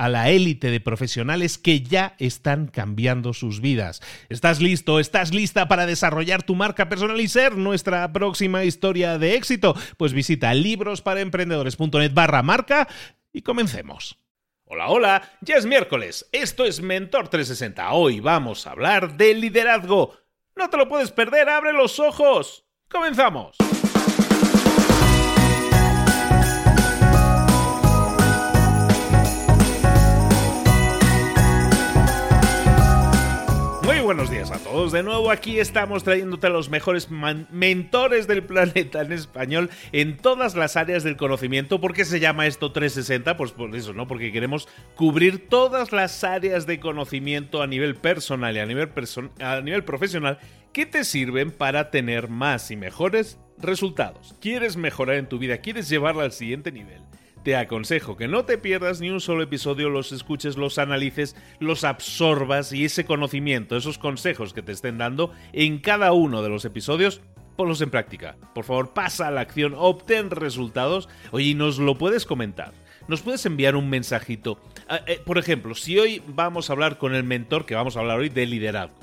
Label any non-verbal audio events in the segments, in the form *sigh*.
a la élite de profesionales que ya están cambiando sus vidas. ¿Estás listo? ¿Estás lista para desarrollar tu marca personal y ser nuestra próxima historia de éxito? Pues visita librosparaemprendedores.net barra marca y comencemos. Hola, hola, ya es miércoles, esto es Mentor 360, hoy vamos a hablar de liderazgo. No te lo puedes perder, abre los ojos. Comenzamos. Buenos días a todos. De nuevo aquí estamos trayéndote a los mejores mentores del planeta en español en todas las áreas del conocimiento. ¿Por qué se llama esto 360? Pues por eso, ¿no? Porque queremos cubrir todas las áreas de conocimiento a nivel personal y a nivel, a nivel profesional que te sirven para tener más y mejores resultados. ¿Quieres mejorar en tu vida? ¿Quieres llevarla al siguiente nivel? Te aconsejo que no te pierdas ni un solo episodio, los escuches, los analices, los absorbas y ese conocimiento, esos consejos que te estén dando en cada uno de los episodios, ponlos en práctica. Por favor, pasa a la acción, obtén resultados. Oye, nos lo puedes comentar. Nos puedes enviar un mensajito. Ah, eh, por ejemplo, si hoy vamos a hablar con el mentor, que vamos a hablar hoy de liderazgo.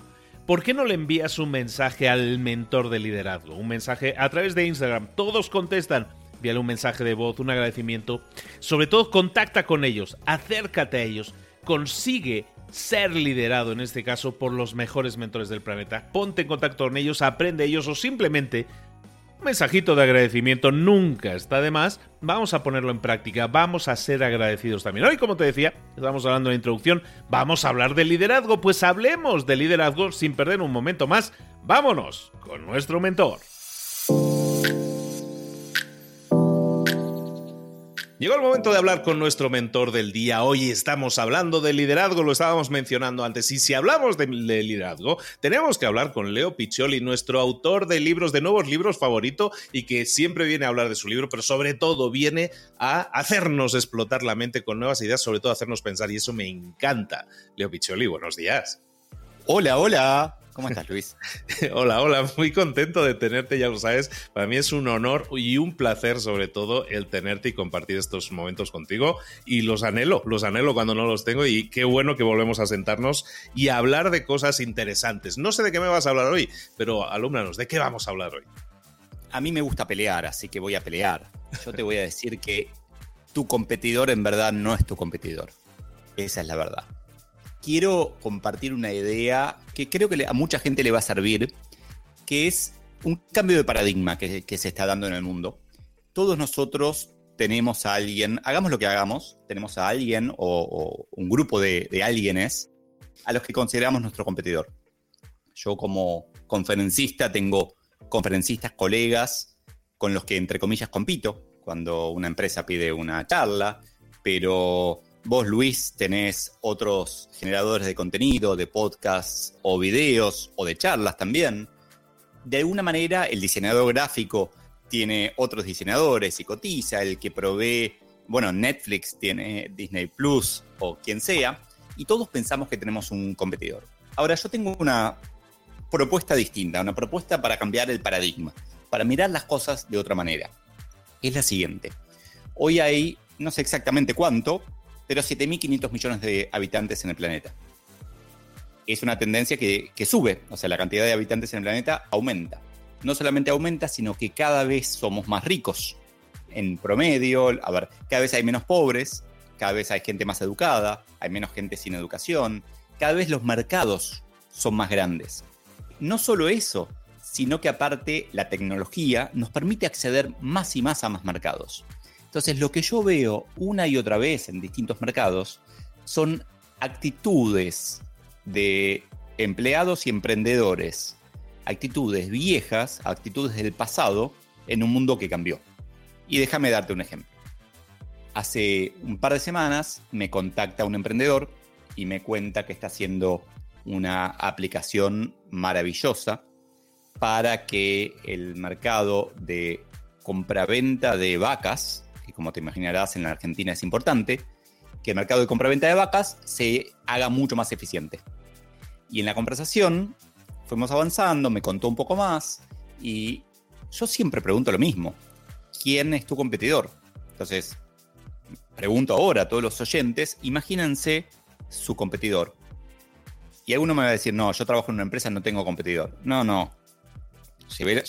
¿Por qué no le envías un mensaje al mentor de liderazgo? Un mensaje a través de Instagram. Todos contestan envíale un mensaje de voz, un agradecimiento. Sobre todo, contacta con ellos, acércate a ellos, consigue ser liderado, en este caso, por los mejores mentores del planeta. Ponte en contacto con ellos, aprende ellos o simplemente un mensajito de agradecimiento nunca está de más. Vamos a ponerlo en práctica, vamos a ser agradecidos también. Hoy, como te decía, estamos hablando de introducción, vamos a hablar de liderazgo, pues hablemos de liderazgo sin perder un momento más. Vámonos con nuestro mentor. Llegó el momento de hablar con nuestro mentor del día. Hoy estamos hablando de liderazgo, lo estábamos mencionando antes. Y si hablamos de, liderazgo, tenemos que hablar con Leo Piccioli, nuestro autor de libros, de nuevos libros favorito, y que siempre viene a hablar de su libro, pero sobre todo viene a hacernos explotar la mente con nuevas ideas, sobre todo hacernos pensar, y eso me encanta. Leo Piccioli, buenos días. Hola, hola. ¿Cómo estás, *laughs* Luis? hola, hola, muy contento de tenerte, ya lo sabes. Para mí es un honor y un placer, sobre todo, el tenerte y compartir estos momentos contigo. Y los anhelo, los anhelo cuando no los tengo. Y qué bueno que volvemos a sentarnos y a hablar de cosas interesantes. No sé de qué me vas a hablar hoy, pero alúmbranos, ¿de qué vamos a hablar hoy? A mí me gusta pelear, así que voy a pelear. Yo te voy a decir que tu competidor en verdad no es tu competidor. Esa es la verdad quiero compartir una idea que creo que a mucha gente le va a servir, que es un cambio de paradigma que, se está dando en el mundo. Todos nosotros tenemos a alguien, hagamos lo que hagamos, tenemos a alguien o, un grupo de, de alguienes a los que consideramos nuestro competidor. Yo como conferencista tengo conferencistas, colegas con los que entre comillas compito cuando una empresa pide una charla, pero Vos, Luis, tenés otros generadores de contenido, de podcasts o videos o de charlas también. de alguna manera el diseñador gráfico tiene otros diseñadores y cotiza, el que provee, bueno, Netflix tiene Disney Plus o quien sea, y todos pensamos que tenemos un competidor. Ahora yo tengo una propuesta distinta, una propuesta para cambiar el paradigma, para mirar las cosas de otra manera. Es la siguiente. Hoy hay, no sé exactamente cuánto, pero 7.500 millones de habitantes en el planeta. Es una tendencia que, que sube, o sea, la cantidad de habitantes en el planeta aumenta. No solamente aumenta, sino que cada vez somos más ricos. En promedio, a ver, cada vez hay menos pobres, cada vez hay gente más educada, hay menos gente sin educación, cada vez los mercados son más grandes. No solo eso, sino que aparte la tecnología nos permite acceder más y más a más mercados. Entonces lo que yo veo una y otra vez en distintos mercados son actitudes de empleados y emprendedores, actitudes viejas, actitudes del pasado en un mundo que cambió. Y déjame darte un ejemplo. Hace un par de semanas me contacta un emprendedor y me cuenta que está haciendo una aplicación maravillosa para que el mercado de compraventa de vacas, que como te imaginarás en la Argentina es importante, que el mercado de compraventa de vacas se haga mucho más eficiente. Y en la conversación fuimos avanzando, me contó un poco más y yo siempre pregunto lo mismo. ¿Quién es tu competidor? Entonces, pregunto ahora a todos los oyentes, imagínense su competidor. Y alguno me va a decir, no, yo trabajo en una empresa, no tengo competidor. No, no.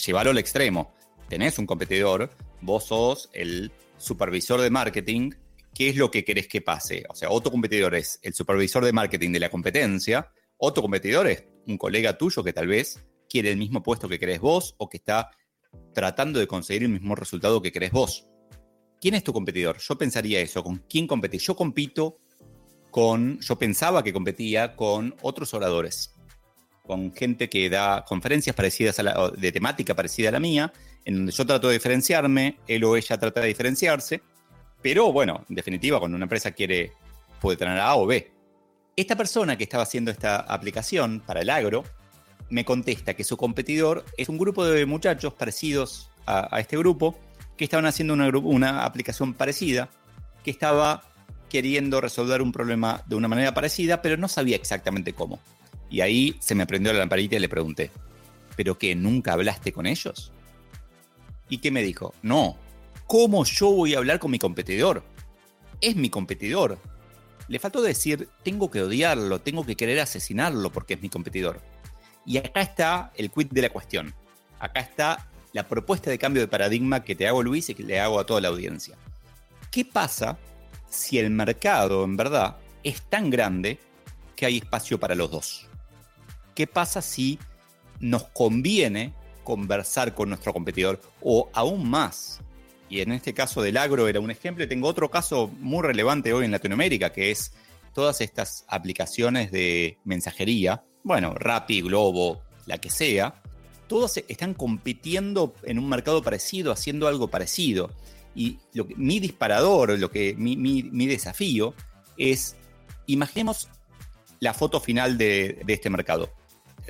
Llevarlo al extremo. Tenés un competidor, vos sos el supervisor de marketing, ¿qué es lo que querés que pase? O sea, otro competidor es el supervisor de marketing de la competencia, otro competidor es un colega tuyo que tal vez quiere el mismo puesto que querés vos o que está tratando de conseguir el mismo resultado que querés vos. ¿Quién es tu competidor? Yo pensaría eso, ¿con quién competís? Yo compito con, yo pensaba que competía con otros oradores, con gente que da conferencias parecidas a la, de temática parecida a la mía, en donde yo trato de diferenciarme, él o ella trata de diferenciarse, pero bueno, en definitiva, cuando una empresa quiere, puede tener A o B. Esta persona que estaba haciendo esta aplicación para el agro, me contesta que su competidor es un grupo de muchachos parecidos a, este grupo, que estaban haciendo una, una aplicación parecida, que estaba queriendo resolver un problema de una manera parecida, pero no sabía exactamente cómo. Y ahí se me prendió la lamparita y le pregunté, ¿pero qué? ¿Nunca hablaste con ellos? ¿Y qué me dijo? No, ¿cómo yo voy a hablar con mi competidor? Es mi competidor. Le faltó decir, tengo que odiarlo, tengo que querer asesinarlo porque es mi competidor. Y acá está el quid de la cuestión. Acá está la propuesta de cambio de paradigma que te hago Luis y que le hago a toda la audiencia. ¿Qué pasa si el mercado en verdad es tan grande que hay espacio para los dos. ¿Qué pasa si nos conviene conversar con nuestro competidor o aún más? Y en este caso del agro era un ejemplo. tengo otro caso muy relevante hoy en Latinoamérica, que es todas estas aplicaciones de mensajería, bueno, Rappi, Globo, la que sea, todos están compitiendo en un mercado parecido, haciendo algo parecido. Y mi disparador, lo que, mi, desafío es, imaginemos la foto final de, este mercado,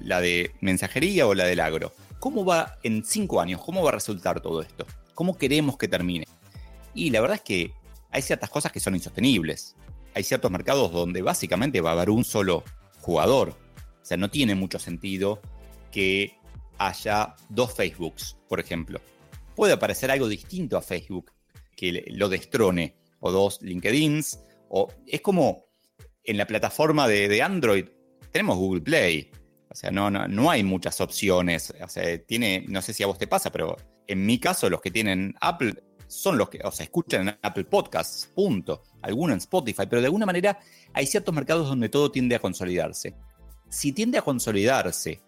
la de mensajería o la del agro. ¿Cómo va en cinco años? ¿Cómo va a resultar todo esto? ¿Cómo queremos que termine? Y la verdad es que hay ciertas cosas que son insostenibles. Hay ciertos mercados donde básicamente va a haber un solo jugador. O sea, no tiene mucho sentido que haya dos Facebooks, por ejemplo. Puede aparecer algo distinto a Facebook, que lo destrone, o dos LinkedIns, o es como en la plataforma de, Android tenemos Google Play. O sea, no, no, hay muchas opciones. O sea, tiene, no sé si a vos te pasa, pero en mi caso, los que tienen Apple son los que, o sea, escuchan en Apple Podcasts, punto. Algunos en Spotify, pero de alguna manera hay ciertos mercados donde todo tiende a consolidarse. Si tiende a consolidarse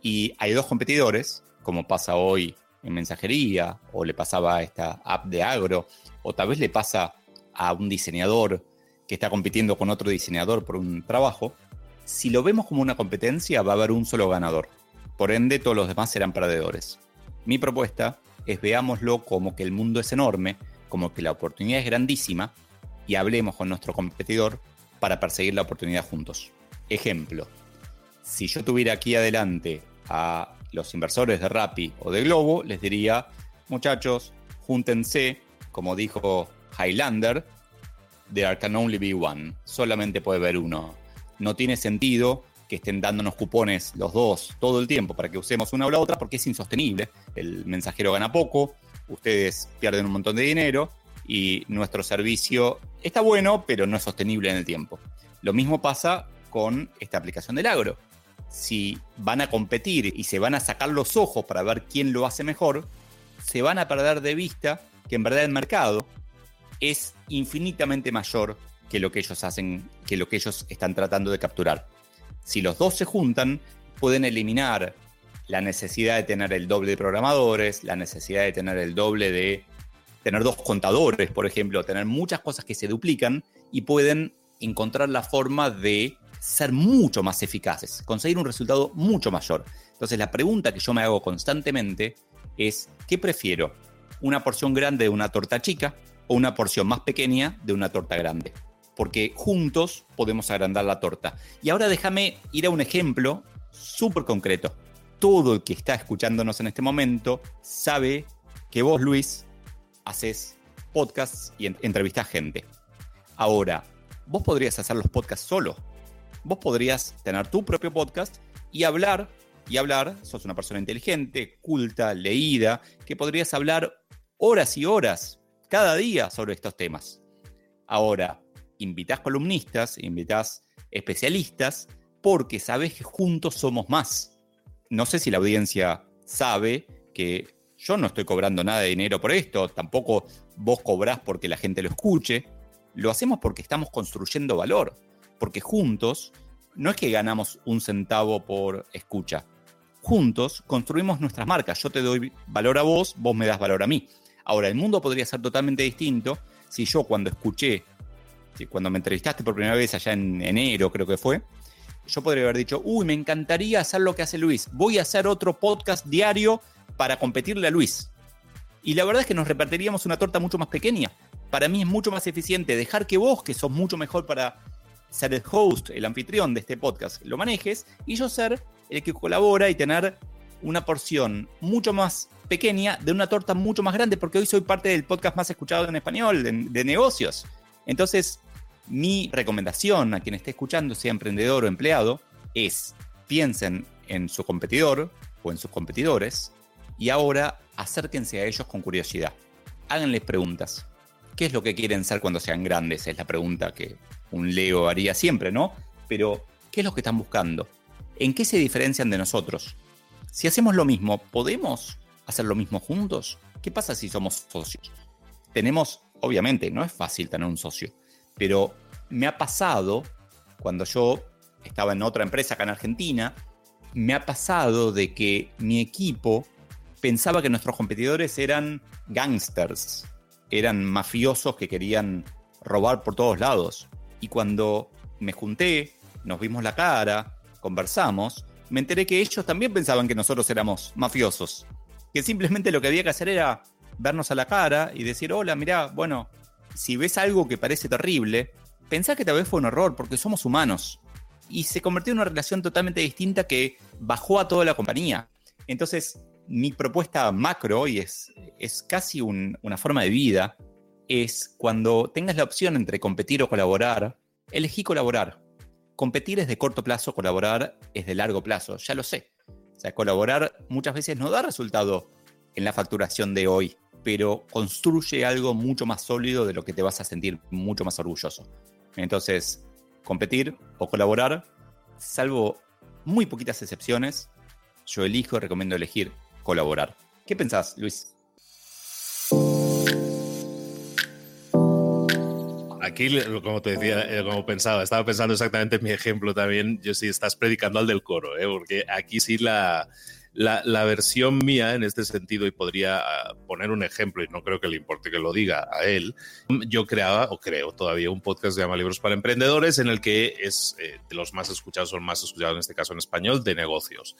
y hay dos competidores, como pasa hoy en mensajería, o le pasaba a esta app de agro, o tal vez le pasa a un diseñador que está compitiendo con otro diseñador por un trabajo, si lo vemos como una competencia va a haber un solo ganador. Por ende, todos los demás serán perdedores. Mi propuesta es veámoslo como que el mundo es enorme, como que la oportunidad es grandísima, y hablemos con nuestro competidor para perseguir la oportunidad juntos. Ejemplo, si yo tuviera aquí adelante a los inversores de Rappi o de Globo, les diría, muchachos, júntense, como dijo Highlander, there can only be one, solamente puede haber uno. No tiene sentido que estén dándonos cupones los dos todo el tiempo para que usemos una o la otra porque es insostenible. El mensajero gana poco, ustedes pierden un montón de dinero y nuestro servicio está bueno, pero no es sostenible en el tiempo. Lo mismo pasa con esta aplicación del agro. Si van a competir y se van a sacar los ojos para ver quién lo hace mejor, se van a perder de vista que en verdad el mercado es infinitamente mayor que lo que ellos hacen, que lo que ellos están tratando de capturar. Si los dos se juntan, pueden eliminar la necesidad de tener el doble de programadores, la necesidad de tener el doble de tener dos contadores, por ejemplo, tener muchas cosas que se duplican y pueden encontrar la forma de ser mucho más eficaces, conseguir un resultado mucho mayor. Entonces la pregunta que yo me hago constantemente es, ¿qué prefiero? ¿Una porción grande de una torta chica o una porción más pequeña de una torta grande? Porque juntos podemos agrandar la torta. Y ahora déjame ir a un ejemplo súper concreto. Todo el que está escuchándonos en este momento sabe que vos, Luis, haces podcasts y entrevistas gente. Ahora, vos podrías hacer los podcasts solo. Vos podrías tener tu propio podcast y hablar, y hablar, sos una persona inteligente, culta, leída, que podrías hablar horas y horas cada día sobre estos temas. Ahora, invitas columnistas, invitas especialistas, porque sabes que juntos somos más. No sé si la audiencia sabe que yo no estoy cobrando nada de dinero por esto, tampoco vos cobrás porque la gente lo escuche. Lo hacemos porque estamos construyendo valor, porque juntos no es que ganamos un centavo por escucha. Juntos construimos nuestras marcas. Yo te doy valor a vos, vos me das valor a mí. Ahora, el mundo podría ser totalmente distinto si yo cuando escuché, cuando me entrevistaste por primera vez allá en enero creo que fue, yo podría haber dicho, uy, me encantaría hacer lo que hace Luis. Voy a hacer otro podcast diario para competirle a Luis. Y la verdad es que nos repartiríamos una torta mucho más pequeña. Para mí es mucho más eficiente dejar que vos, que sos mucho mejor para ser el host, el anfitrión de este podcast, lo manejes y yo ser el que colabora y tener una porción mucho más pequeña de una torta mucho más grande, porque hoy soy parte del podcast más escuchado en español, de, de negocios. Entonces, mi recomendación a quien esté escuchando, sea emprendedor o empleado, es piensen en su competidor o en sus competidores y ahora acérquense a ellos con curiosidad. Háganles preguntas. ¿Qué es lo que quieren ser cuando sean grandes? Es la pregunta que un Leo haría siempre, ¿no? Pero, ¿qué es lo que están buscando? ¿En qué se diferencian de nosotros? Si hacemos lo mismo, ¿podemos hacer lo mismo juntos? ¿Qué pasa si somos socios? Tenemos, obviamente, no es fácil tener un socio, pero me ha pasado, cuando yo estaba en otra empresa acá en Argentina, me ha pasado de que mi equipo pensaba que nuestros competidores eran gangsters, eran mafiosos que querían robar por todos lados. Y cuando me junté, nos vimos la cara, conversamos, me enteré que ellos también pensaban que nosotros éramos mafiosos. Que simplemente lo que había que hacer era vernos a la cara y decir, hola, mirá, bueno, si ves algo que parece terrible, pensá que tal vez fue un error, porque somos humanos. Y se convirtió en una relación totalmente distinta que bajó a toda la compañía. Entonces, mi propuesta macro, y es, es casi una forma de vida, es cuando tengas la opción entre competir o colaborar, elegí colaborar. Competir es de corto plazo, colaborar es de largo plazo, ya lo sé. O sea, colaborar muchas veces no da resultado en la facturación de hoy, pero construye algo mucho más sólido de lo que te vas a sentir mucho más orgulloso. Entonces, competir o colaborar, salvo muy poquitas excepciones, yo elijo, recomiendo elegir colaborar. ¿Qué pensás, Luis? Aquí, como te decía, eh, como pensaba, estaba pensando exactamente en mi ejemplo también, yo sí estás predicando al del coro, ¿eh? porque aquí sí la, la, versión mía en este sentido, y podría ah, poner un ejemplo, y no creo que le importe que lo diga a él, yo creaba, o creo todavía, un podcast que se llama Libros para Emprendedores, en el que es eh, de los más escuchados, son más escuchados en este caso en español, de negocios.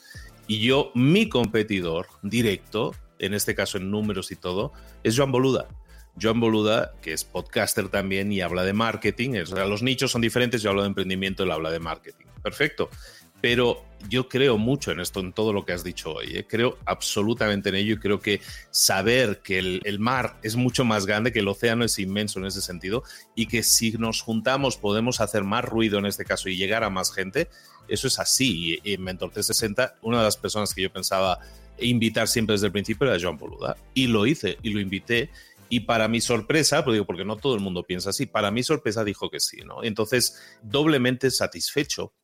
Y yo, mi competidor directo, en este caso en números y todo, es Joan Boluda. Joan Boluda, que es podcaster también y habla de marketing. O sea, los nichos son diferentes, yo hablo de emprendimiento, él habla de marketing. Perfecto. Pero yo creo mucho en esto, en todo lo que has dicho hoy. ¿eh? Creo absolutamente en ello y creo que saber que el, mar es mucho más grande, que el océano es inmenso en ese sentido y que si nos juntamos podemos hacer más ruido en este caso y llegar a más gente, eso es así. Y, en Mentor 360, una de las personas que yo pensaba invitar siempre desde el principio era Joan Boluda y lo hice y lo invité. Y para mi sorpresa, pues digo, porque no todo el mundo piensa así, para mi sorpresa dijo que sí, ¿no? Entonces, doblemente satisfecho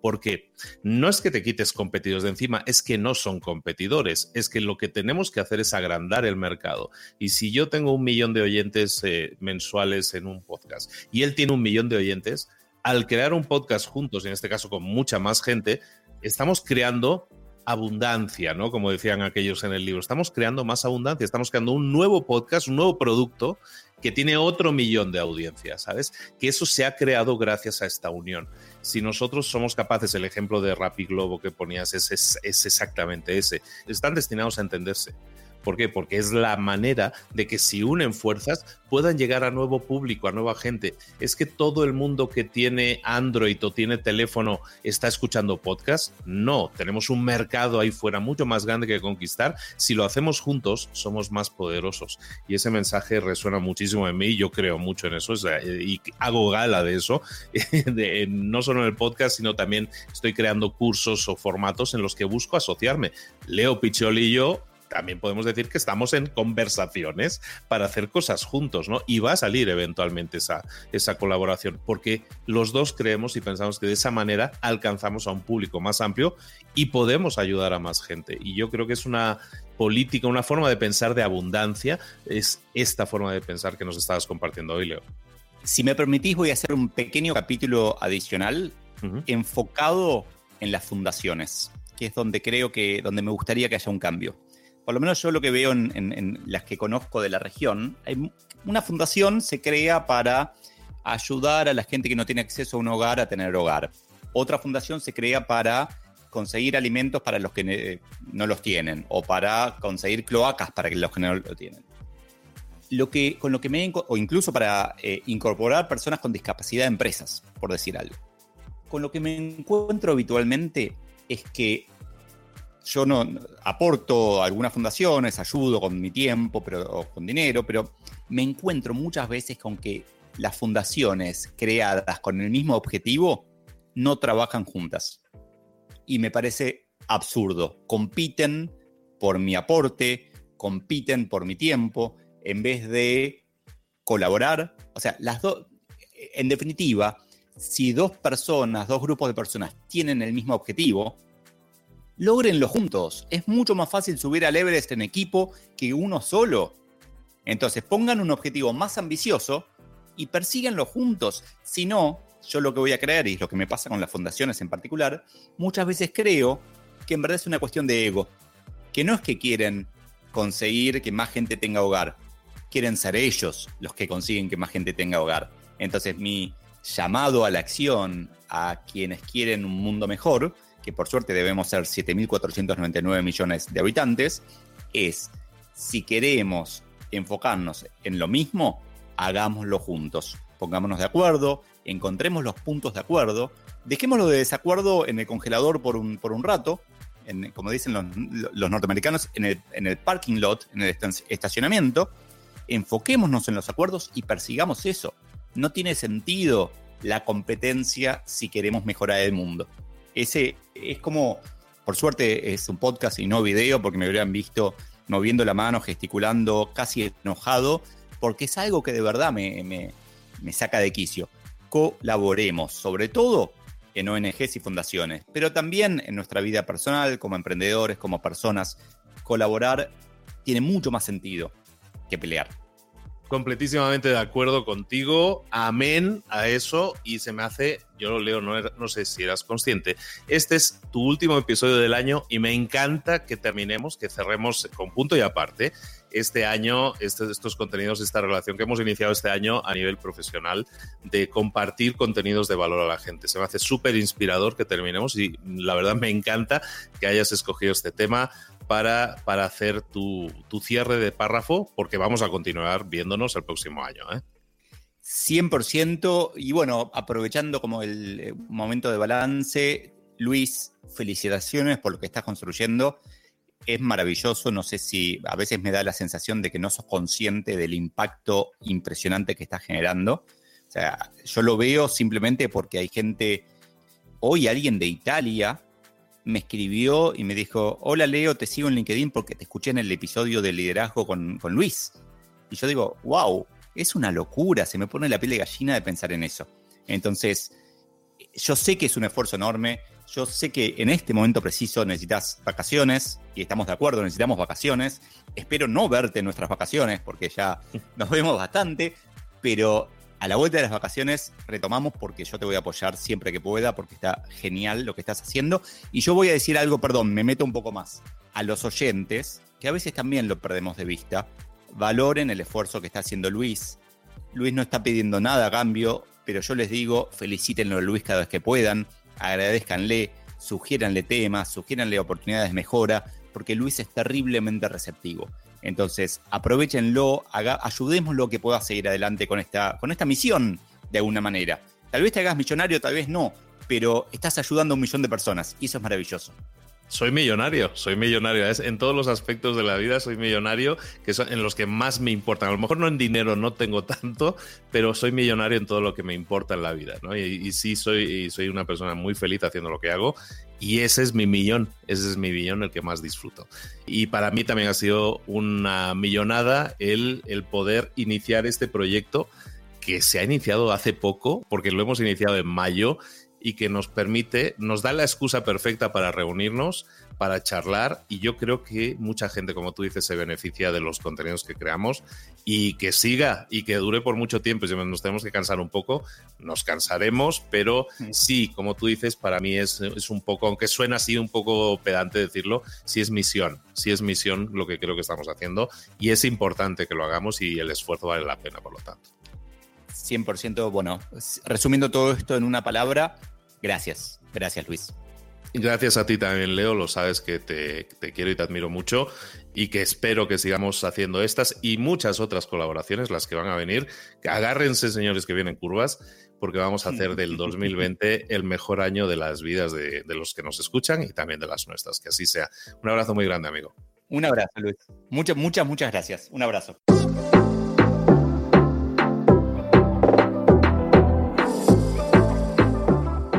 porque no es que te quites competidores de encima, es que no son competidores, es que lo que tenemos que hacer es agrandar el mercado. Y si yo tengo un millón de oyentes eh, mensuales en un podcast y él tiene un millón de oyentes, al crear un podcast juntos, en este caso con mucha más gente, estamos creando abundancia, ¿no? Como decían aquellos en el libro, estamos creando más abundancia, estamos creando un nuevo podcast, un nuevo producto que tiene otro millón de audiencias, ¿sabes? Que eso se ha creado gracias a esta unión. Si nosotros somos capaces, el ejemplo de Rappi Globo que ponías es, es exactamente ese, están destinados a entenderse. ¿Por qué? Porque es la manera de que si unen fuerzas puedan llegar a nuevo público, a nueva gente. Es que todo el mundo que tiene Android o tiene teléfono está escuchando podcast. No, tenemos un mercado ahí fuera mucho más grande que conquistar. Si lo hacemos juntos, somos más poderosos. Y ese mensaje resuena muchísimo en mí. Yo creo mucho en eso y hago gala de eso. *laughs* no solo en el podcast, sino también estoy creando cursos o formatos en los que busco asociarme. Leo Picholi y yo también podemos decir que estamos en conversaciones para hacer cosas juntos, ¿no? Y va a salir eventualmente esa, esa colaboración, porque los dos creemos y pensamos que de esa manera alcanzamos a un público más amplio y podemos ayudar a más gente. Y yo creo que es una política, una forma de pensar de abundancia, es esta forma de pensar que nos estabas compartiendo hoy, Leo. Si me permitís, voy a hacer un pequeño capítulo adicional enfocado en las fundaciones, que es donde creo que, donde me gustaría que haya un cambio por lo menos yo lo que veo en, las que conozco de la región, hay una fundación se crea para ayudar a la gente que no tiene acceso a un hogar a tener hogar. Otra fundación se crea para conseguir alimentos para los que no los tienen o para conseguir cloacas para los que no lo tienen. Lo que, con lo que me o incluso para eh, incorporar personas con discapacidad a empresas, por decir algo. Con lo que me encuentro habitualmente es que yo no aporto algunas fundaciones, ayudo con mi tiempo pero, o con dinero, pero me encuentro muchas veces con que las fundaciones creadas con el mismo objetivo no trabajan juntas. Y me parece absurdo. Compiten por mi aporte, compiten por mi tiempo, en vez de colaborar. O sea, las dos, en definitiva, si dos personas, dos grupos de personas tienen el mismo objetivo, logrenlo juntos. Es mucho más fácil subir al Everest en equipo que uno solo. Entonces pongan un objetivo más ambicioso y persíganlo juntos. Si no, yo lo que voy a creer, y es lo que me pasa con las fundaciones en particular, muchas veces creo que en verdad es una cuestión de ego. Que no es que quieren conseguir que más gente tenga hogar, quieren ser ellos los que consiguen que más gente tenga hogar. Entonces mi llamado a la acción a quienes quieren un mundo mejor que por suerte debemos ser 7.499 millones de habitantes, es si queremos enfocarnos en lo mismo, hagámoslo juntos. Pongámonos de acuerdo, encontremos los puntos de acuerdo, dejémoslo de desacuerdo en el congelador por un, por un rato, como dicen los, norteamericanos, en el, en el parking lot, en el estacionamiento, enfoquémonos en los acuerdos y persigamos eso. No tiene sentido la competencia si queremos mejorar el mundo ese es como, por suerte es un podcast y no video, porque me habrían visto moviendo la mano, gesticulando, casi enojado, porque es algo que de verdad me, me saca de quicio. Colaboremos, sobre todo en ONGs y fundaciones, pero también en nuestra vida personal, como emprendedores, como personas. Colaborar tiene mucho más sentido que pelear completísimamente de acuerdo contigo. Amén a eso. Y se me hace, yo lo leo, no, no, sé si eras consciente. Este es tu último episodio del año y me encanta que terminemos, que cerremos con punto y aparte este año, este, estos contenidos, esta relación que hemos iniciado este año a nivel profesional de compartir contenidos de valor a la gente. Se me hace súper inspirador que terminemos y la verdad me encanta que hayas escogido este tema para, para hacer tu, cierre de párrafo, porque vamos a continuar viéndonos el próximo año. ¿eh? 100%, y bueno, aprovechando como el eh, momento de balance, Luis, felicitaciones por lo que estás construyendo. Es maravilloso, no sé si a veces me da la sensación de que no sos consciente del impacto impresionante que estás generando. O sea, yo lo veo simplemente porque hay gente, hoy alguien de Italia me escribió y me dijo, hola Leo, te sigo en LinkedIn porque te escuché en el episodio de liderazgo con, con Luis. Y yo digo, wow, es una locura, se me pone la piel de gallina de pensar en eso. Entonces, yo sé que es un esfuerzo enorme, yo sé que en este momento preciso necesitas vacaciones, y estamos de acuerdo, necesitamos vacaciones. Espero no verte en nuestras vacaciones, porque ya nos vemos bastante, pero a la vuelta de las vacaciones retomamos porque yo te voy a apoyar siempre que pueda, porque está genial lo que estás haciendo. Y yo voy a decir algo, perdón, me meto un poco más. A los oyentes, que a veces también lo perdemos de vista, valoren el esfuerzo que está haciendo Luis. Luis no está pidiendo nada a cambio, pero yo les digo, felicítenlo a Luis cada vez que puedan, agradezcanle, sugiéranle temas, sugiéranle oportunidades de mejora, porque Luis es terriblemente receptivo. Entonces, aprovechenlo, haga, ayudémoslo que pueda seguir adelante con esta, con esta misión de alguna manera. Tal vez te hagas millonario, tal vez no, pero estás ayudando a un millón de personas y eso es maravilloso. Soy millonario, soy millonario. En todos los aspectos de la vida soy millonario, que son en los que más me importan. A lo mejor no en dinero, no tengo tanto, pero soy millonario en todo lo que me importa en la vida. ¿no? Y, sí, soy, soy una persona muy feliz haciendo lo que hago. Y ese es mi millón, ese es mi millón el que más disfruto. Y para mí también ha sido una millonada el, el poder iniciar este proyecto que se ha iniciado hace poco, porque lo hemos iniciado en mayo y que nos permite, nos da la excusa perfecta para reunirnos, para charlar y yo creo que mucha gente, como tú dices, se beneficia de los contenidos que creamos y que siga y que dure por mucho tiempo. Si nos tenemos que cansar un poco, nos cansaremos, pero sí, como tú dices, para mí es, es un poco, aunque suena así un poco pedante decirlo, sí es misión, sí es misión lo que creo que estamos haciendo y es importante que lo hagamos y el esfuerzo vale la pena, por lo tanto. 100%, bueno, resumiendo todo esto en una palabra, gracias. Gracias, Luis. Gracias a ti también, Leo. Lo sabes que te, quiero y te admiro mucho y que espero que sigamos haciendo estas y muchas otras colaboraciones, las que van a venir. Agárrense, señores, que vienen curvas, porque vamos a hacer del 2020 *laughs* el mejor año de las vidas de, de los que nos escuchan y también de las nuestras. Que así sea. Un abrazo muy grande, amigo. Un abrazo, Luis. Muchas, muchas, muchas gracias. Un abrazo.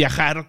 viajar